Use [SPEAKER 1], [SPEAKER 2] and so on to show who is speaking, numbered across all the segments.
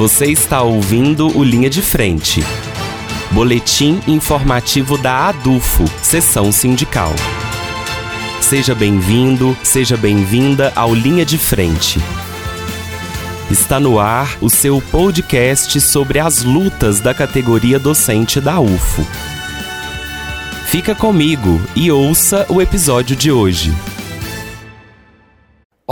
[SPEAKER 1] Você está ouvindo o Linha de Frente. Boletim informativo da ADUFO, Sessão Sindical. Seja bem-vindo, seja bem-vinda ao Linha de Frente. Está no ar o seu podcast sobre as lutas da categoria docente da UFO. Fica comigo e ouça o episódio de hoje.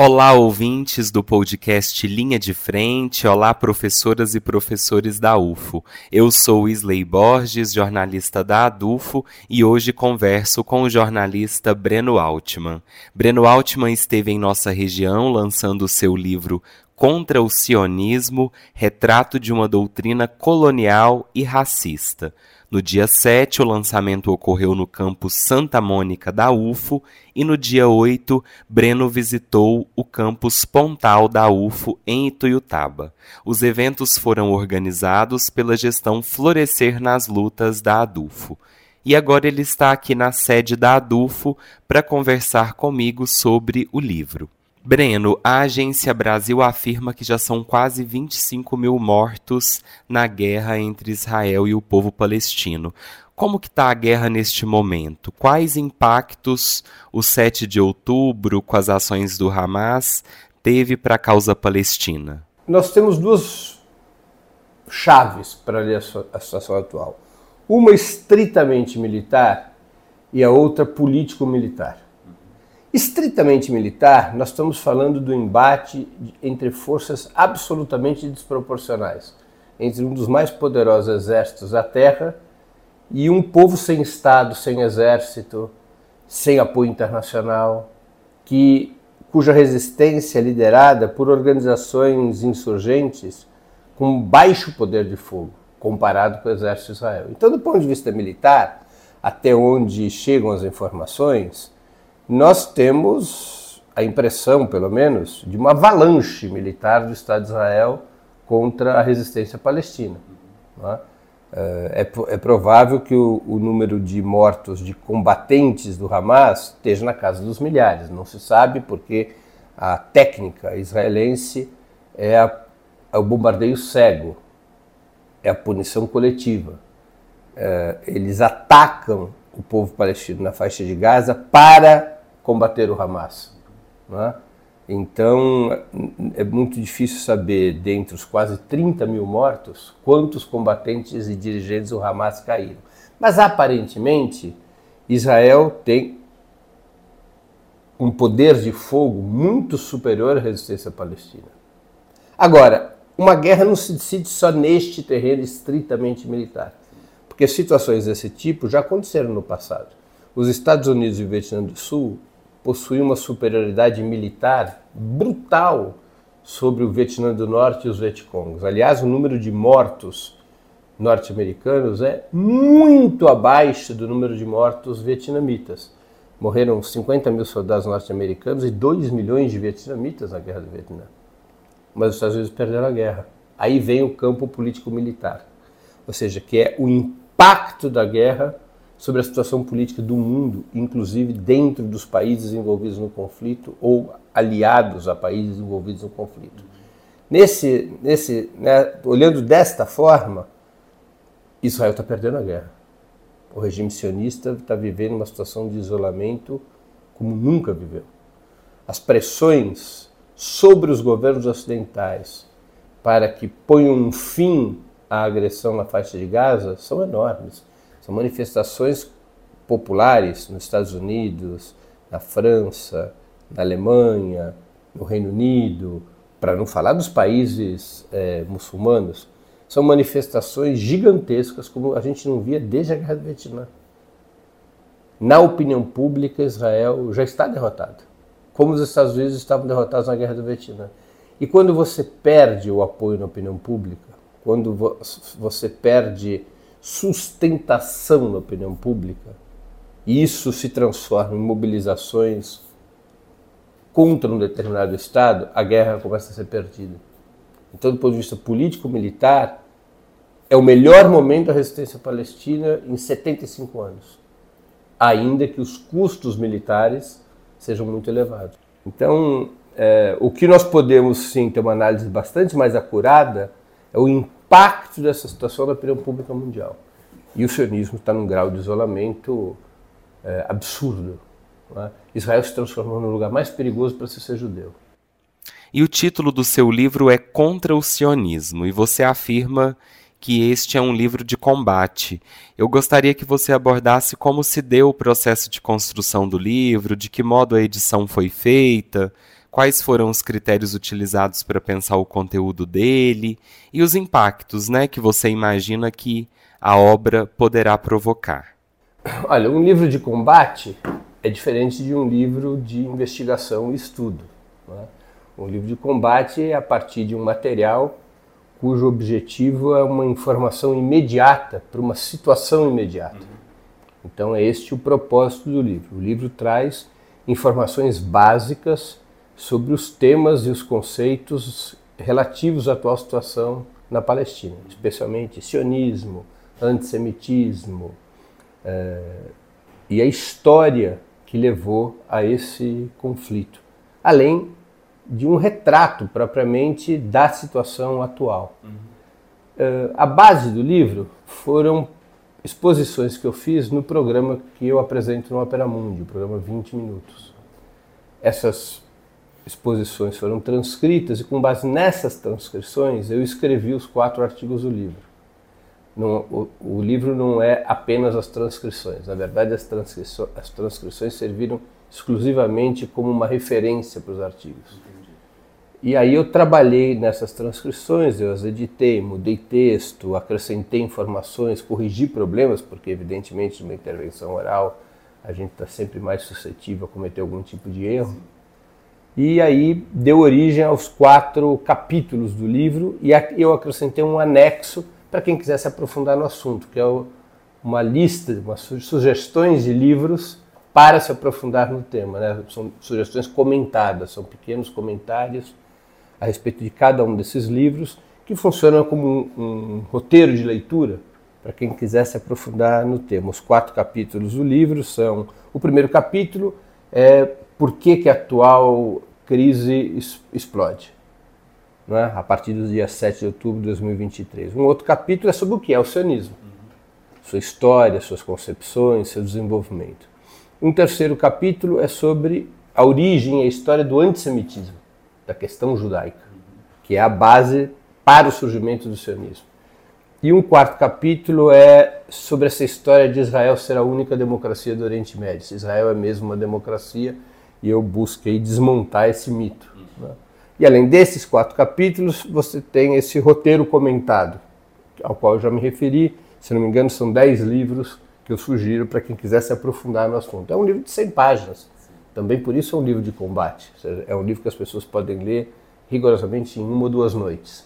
[SPEAKER 1] Olá, ouvintes do podcast Linha de Frente. Olá, professoras e professores da UFO. Eu sou Isley Borges, jornalista da ADUFO, e hoje converso com o jornalista Breno Altman. Breno Altman esteve em nossa região lançando seu livro Contra o Sionismo Retrato de uma Doutrina Colonial e Racista. No dia 7, o lançamento ocorreu no campus Santa Mônica da UFO e no dia 8, Breno visitou o campus Pontal da UFO em Ituiutaba. Os eventos foram organizados pela gestão Florescer nas Lutas da ADUFO. E agora ele está aqui na sede da ADUFO para conversar comigo sobre o livro. Breno, a Agência Brasil afirma que já são quase 25 mil mortos na guerra entre Israel e o povo palestino. Como que está a guerra neste momento? Quais impactos o 7 de outubro, com as ações do Hamas, teve para a causa palestina?
[SPEAKER 2] Nós temos duas chaves para ler a situação atual. Uma estritamente militar e a outra político-militar. Estritamente militar, nós estamos falando do embate entre forças absolutamente desproporcionais, entre um dos mais poderosos exércitos da Terra e um povo sem Estado, sem exército, sem apoio internacional, que, cuja resistência é liderada por organizações insurgentes com baixo poder de fogo, comparado com o exército de Israel. Então, do ponto de vista militar, até onde chegam as informações, nós temos a impressão, pelo menos, de uma avalanche militar do Estado de Israel contra a resistência palestina. É? é? é, provável que o, o, número de mortos de combatentes do Hamas esteja na casa dos milhares. Não se sabe porque a técnica israelense é, a, é o bombardeio cego, é a punição coletiva. É, eles atacam o povo palestino na faixa de Gaza para combater o Hamas. É? Então, é muito difícil saber, dentre os quase 30 mil mortos, quantos combatentes e dirigentes do Hamas caíram. Mas, aparentemente, Israel tem um poder de fogo muito superior à resistência palestina. Agora, uma guerra não se decide só neste terreno estritamente militar, porque situações desse tipo já aconteceram no passado. Os Estados Unidos e o Vietnã do Sul possuía uma superioridade militar brutal sobre o Vietnã do Norte e os Vietcongs. Aliás, o número de mortos norte-americanos é muito abaixo do número de mortos vietnamitas. Morreram 50 mil soldados norte-americanos e 2 milhões de vietnamitas na Guerra do Vietnã. Mas os Estados Unidos perderam a guerra. Aí vem o campo político-militar, ou seja, que é o impacto da guerra sobre a situação política do mundo, inclusive dentro dos países envolvidos no conflito ou aliados a países envolvidos no conflito. Nesse, nesse, né, olhando desta forma, Israel está perdendo a guerra. O regime sionista está vivendo uma situação de isolamento como nunca viveu. As pressões sobre os governos ocidentais para que ponham um fim à agressão na faixa de Gaza são enormes. São manifestações populares nos Estados Unidos, na França, na Alemanha, no Reino Unido, para não falar dos países é, muçulmanos, são manifestações gigantescas como a gente não via desde a Guerra do Vietnã. Na opinião pública, Israel já está derrotado, como os Estados Unidos estavam derrotados na Guerra do Vietnã. E quando você perde o apoio na opinião pública, quando você perde sustentação na opinião pública, e isso se transforma em mobilizações contra um determinado Estado, a guerra começa a ser perdida. Então, do ponto de vista político-militar, é o melhor momento da resistência palestina em 75 anos, ainda que os custos militares sejam muito elevados. Então, é, o que nós podemos sim ter uma análise bastante mais acurada é o impacto dessa situação na opinião pública mundial. E o sionismo está num grau de isolamento é, absurdo. É? Israel se transformou no lugar mais perigoso para se ser judeu.
[SPEAKER 1] E o título do seu livro é Contra o Sionismo, e você afirma que este é um livro de combate. Eu gostaria que você abordasse como se deu o processo de construção do livro, de que modo a edição foi feita, quais foram os critérios utilizados para pensar o conteúdo dele e os impactos né, que você imagina que a obra poderá provocar.
[SPEAKER 2] Olha, um livro de combate é diferente de um livro de investigação e estudo. Né? Um livro de combate é a partir de um material cujo objetivo é uma informação imediata para uma situação imediata. Então é este o propósito do livro. O livro traz informações básicas sobre os temas e os conceitos relativos à atual situação na Palestina, especialmente sionismo, antissemitismo é, e a história que levou a esse conflito, além de um retrato propriamente da situação atual. Uhum. Uh, a base do livro foram exposições que eu fiz no programa que eu apresento no Opera Mundi, o programa 20 Minutos. Essas exposições foram transcritas e, com base nessas transcrições, eu escrevi os quatro artigos do livro. Não, o, o, livro não é apenas as transcrições, na verdade, as, transcrições, as transcrições serviram exclusivamente como uma referência para os artigos. E aí eu trabalhei nessas transcrições, eu as editei, mudei texto, acrescentei informações, corrigi problemas, porque evidentemente numa intervenção oral a gente está sempre mais suscetível a cometer algum tipo de erro. E aí deu origem aos quatro capítulos do livro e eu acrescentei um anexo para quem quisesse aprofundar no assunto, que é uma lista, umas sugestões de livros para se aprofundar no tema. Né? São sugestões comentadas, são pequenos comentários a respeito de cada um desses livros, que funcionam como um, um roteiro de leitura para quem quisesse aprofundar no tema. Os quatro capítulos do livro são: o primeiro capítulo é por que, que a atual crise explode, é? a partir do dia 7 de outubro de 2023. Um outro capítulo é sobre o que é o sionismo, sua história, suas concepções, seu desenvolvimento. Um terceiro capítulo é sobre a origem e a história do antissemitismo da questão judaica, que é a base para o surgimento do sionismo. E um quarto capítulo é sobre essa história de Israel ser a única democracia do Oriente Médio. Se Israel é mesmo uma democracia, e eu busquei desmontar esse mito. Né? E além desses quatro capítulos, você tem esse roteiro comentado, ao qual eu já me referi. Se não me engano, são dez livros que eu sugiro para quem quiser se aprofundar no assunto. É um livro de 100 páginas também por isso é um livro de combate. É um livro que as pessoas podem ler rigorosamente em uma ou duas noites.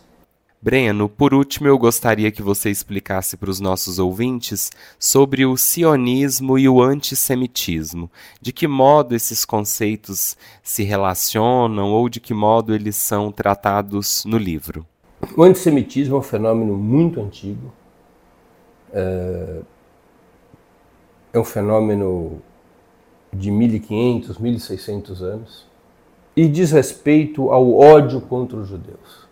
[SPEAKER 1] Breno, por último, eu gostaria que você explicasse para os nossos ouvintes sobre o sionismo e o antissemitismo. De que modo esses conceitos se relacionam ou de que modo eles são tratados no livro?
[SPEAKER 2] O antissemitismo é um fenômeno muito antigo. É, é um fenômeno de 1500, 1600 anos, e diz respeito ao ódio contra os judeus,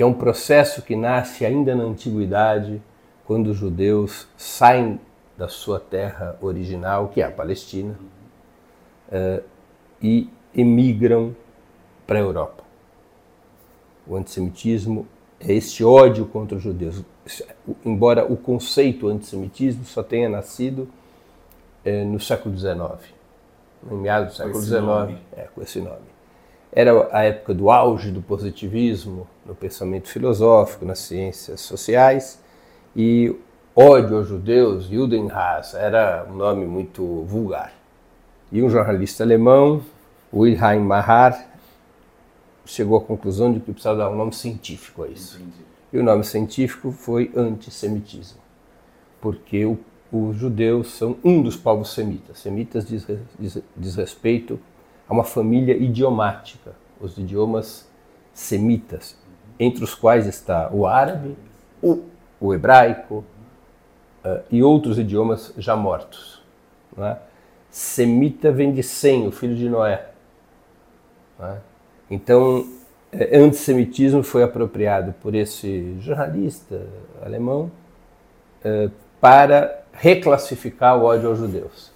[SPEAKER 2] que é um processo que nasce ainda na antiguidade, quando os judeus saem da sua terra original, que é a Palestina, uh, e emigram para a Europa. O antissemitismo é este ódio contra os judeus. Embora o conceito antissemitismo só tenha nascido é, no século XIX, no meados do século XIX, é, com esse nome. Era a época do auge do positivismo no pensamento filosófico, nas ciências sociais, e ódio aos judeus, Judenhass, era um nome muito vulgar. E um jornalista alemão, Wilhelm Mahar, chegou à conclusão de que precisava dar um nome científico a isso. Entendi. E o nome científico foi antissemitismo, porque o os judeus são um dos povos semitas. Semitas diz, diz, diz respeito a uma família idiomática, os idiomas semitas, entre os quais está o árabe, o, o hebraico uh, e outros idiomas já mortos. É? Semita vem de Sem, o filho de Noé. É? Então, é, antissemitismo foi apropriado por esse jornalista alemão é, para reclassificar o ódio aos judeus.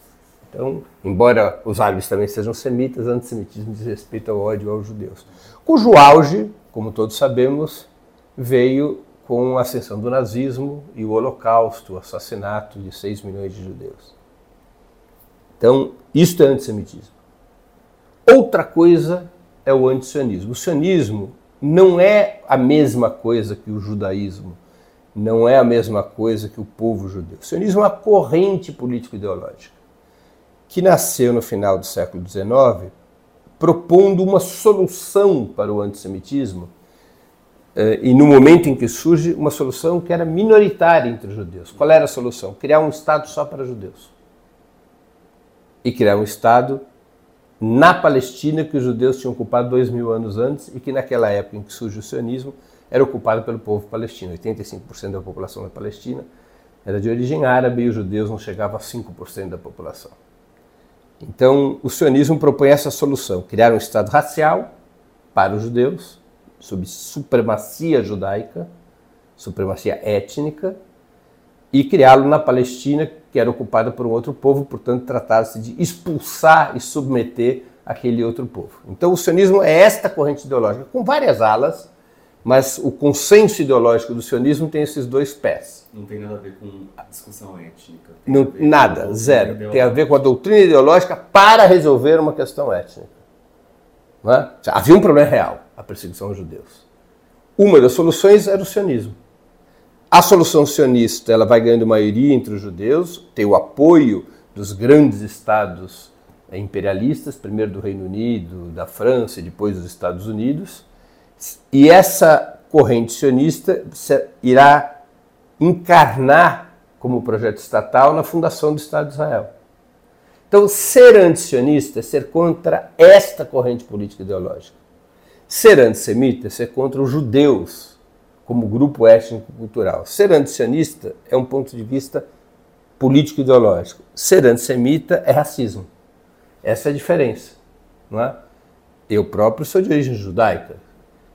[SPEAKER 2] Então, embora os árabes também sejam semitas, antissemitismo diz respeito ao ódio aos judeus. Cujo auge, como todos sabemos, veio com a ascensão do nazismo e o holocausto, o assassinato de 6 milhões de judeus. Então, isto é antissemitismo. Outra coisa é o antisionismo. O sionismo não é a mesma coisa que o judaísmo, não é a mesma coisa que o povo judeu. O sionismo é uma corrente político-ideológica que nasceu no final do século XIX, propondo uma solução para o antissemitismo, eh, e no momento em que surge, uma solução que era minoritária entre os judeus. Qual era a solução? Criar um Estado só para judeus. E criar um Estado na Palestina que os judeus tinham ocupado dois mil anos antes e que naquela época em que surge o sionismo era ocupado pelo povo palestino. 85% da população da Palestina era de origem árabe e os judeus não chegavam a 5% da população. Então, o sionismo propõe essa solução: criar um Estado racial para os judeus, sob supremacia judaica, supremacia étnica, e criá-lo na Palestina, que era ocupada por um outro povo, portanto, tratava-se de expulsar e submeter aquele outro povo. Então, o sionismo é esta corrente ideológica, com várias alas, mas o consenso ideológico do sionismo tem esses dois pés.
[SPEAKER 1] Não tem nada a ver com a discussão étnica.
[SPEAKER 2] Não, nada, zero. Tem a ver com a doutrina ideológica para resolver uma questão étnica. É? Havia um problema real, a perseguição aos judeus. Uma das soluções era o sionismo. A solução sionista ela vai ganhando maioria entre os judeus, tem o apoio dos grandes estados imperialistas, primeiro do Reino Unido, da França e depois dos Estados Unidos. E essa corrente sionista irá encarnar como projeto estatal na fundação do Estado de Israel. Então, ser antisionista é ser contra esta corrente política ideológica. Ser antissemita é ser contra os judeus como grupo étnico-cultural. Ser antisionista é um ponto de vista político-ideológico. Ser antissemita é racismo. Essa é a diferença. Não é? Eu próprio sou de origem judaica.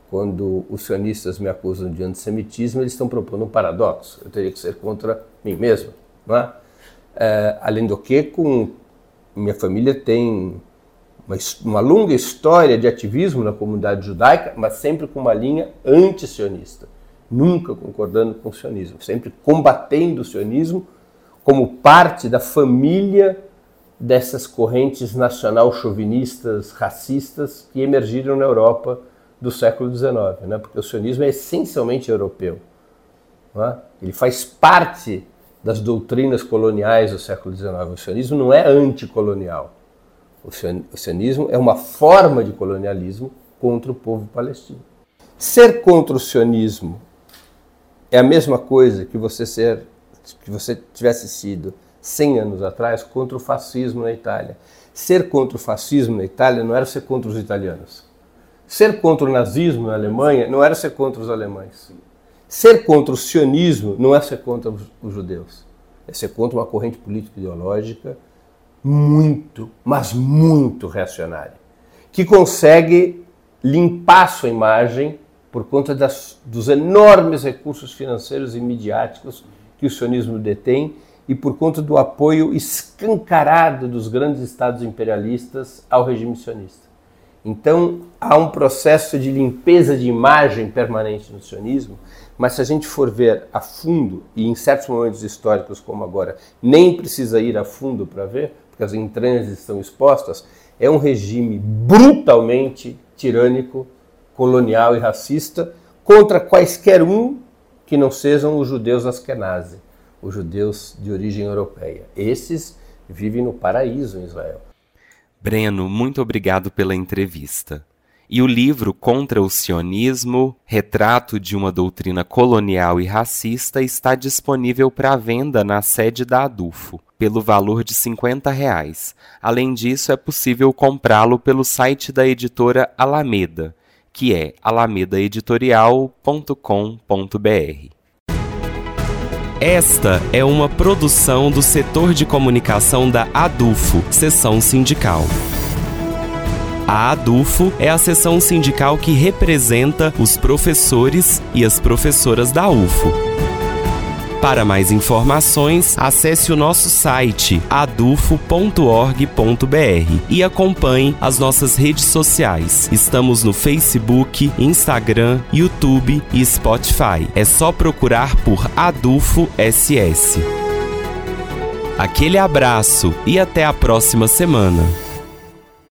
[SPEAKER 2] Quando os sionistas me acusam de antissemitismo, eles estão propondo um paradoxo. Eu teria que ser contra mim mesmo. Não é? É, além do que, com minha família tem uma, uma longa história de ativismo na comunidade judaica, mas sempre com uma linha anti-sionista nunca concordando com o sionismo, sempre combatendo o sionismo como parte da família dessas correntes nacional-chauvinistas, racistas que emergiram na Europa do século XIX, né? porque o sionismo é essencialmente europeu. É? Ele faz parte das doutrinas coloniais do século XIX. O sionismo não é anticolonial. O sionismo é uma forma de colonialismo contra o povo palestino. Ser contra o sionismo é a mesma coisa que você ser que você tivesse sido 100 anos atrás contra o fascismo na Itália. Ser contra o fascismo na Itália não era ser contra os italianos. Ser contra o nazismo na Alemanha não era ser contra os alemães. Ser contra o sionismo não é ser contra os judeus. É ser contra uma corrente política ideológica muito, mas muito reacionária, que consegue limpar sua imagem por conta das, dos enormes recursos financeiros e midiáticos que o sionismo detém e por conta do apoio escancarado dos grandes estados imperialistas ao regime sionista. Então, há um processo de limpeza de imagem permanente no sionismo, mas se a gente for ver a fundo, e em certos momentos históricos como agora, nem precisa ir a fundo para ver, porque as entranhas estão expostas, é um regime brutalmente tirânico, colonial e racista contra quaisquer um que não sejam os judeus askenazi, os judeus de origem europeia. Esses vivem no paraíso em Israel.
[SPEAKER 1] Breno, muito obrigado pela entrevista. E o livro Contra o Sionismo, Retrato de uma Doutrina Colonial e Racista, está disponível para venda na sede da Adufo, pelo valor de 50 reais. Além disso, é possível comprá-lo pelo site da editora Alameda, que é alamedaeditorial.com.br. Esta é uma produção do setor de comunicação da ADUFO, seção sindical. A ADUFO é a seção sindical que representa os professores e as professoras da UFO. Para mais informações, acesse o nosso site adufo.org.br e acompanhe as nossas redes sociais. Estamos no Facebook, Instagram, YouTube e Spotify. É só procurar por Adufo SS. Aquele abraço e até a próxima semana.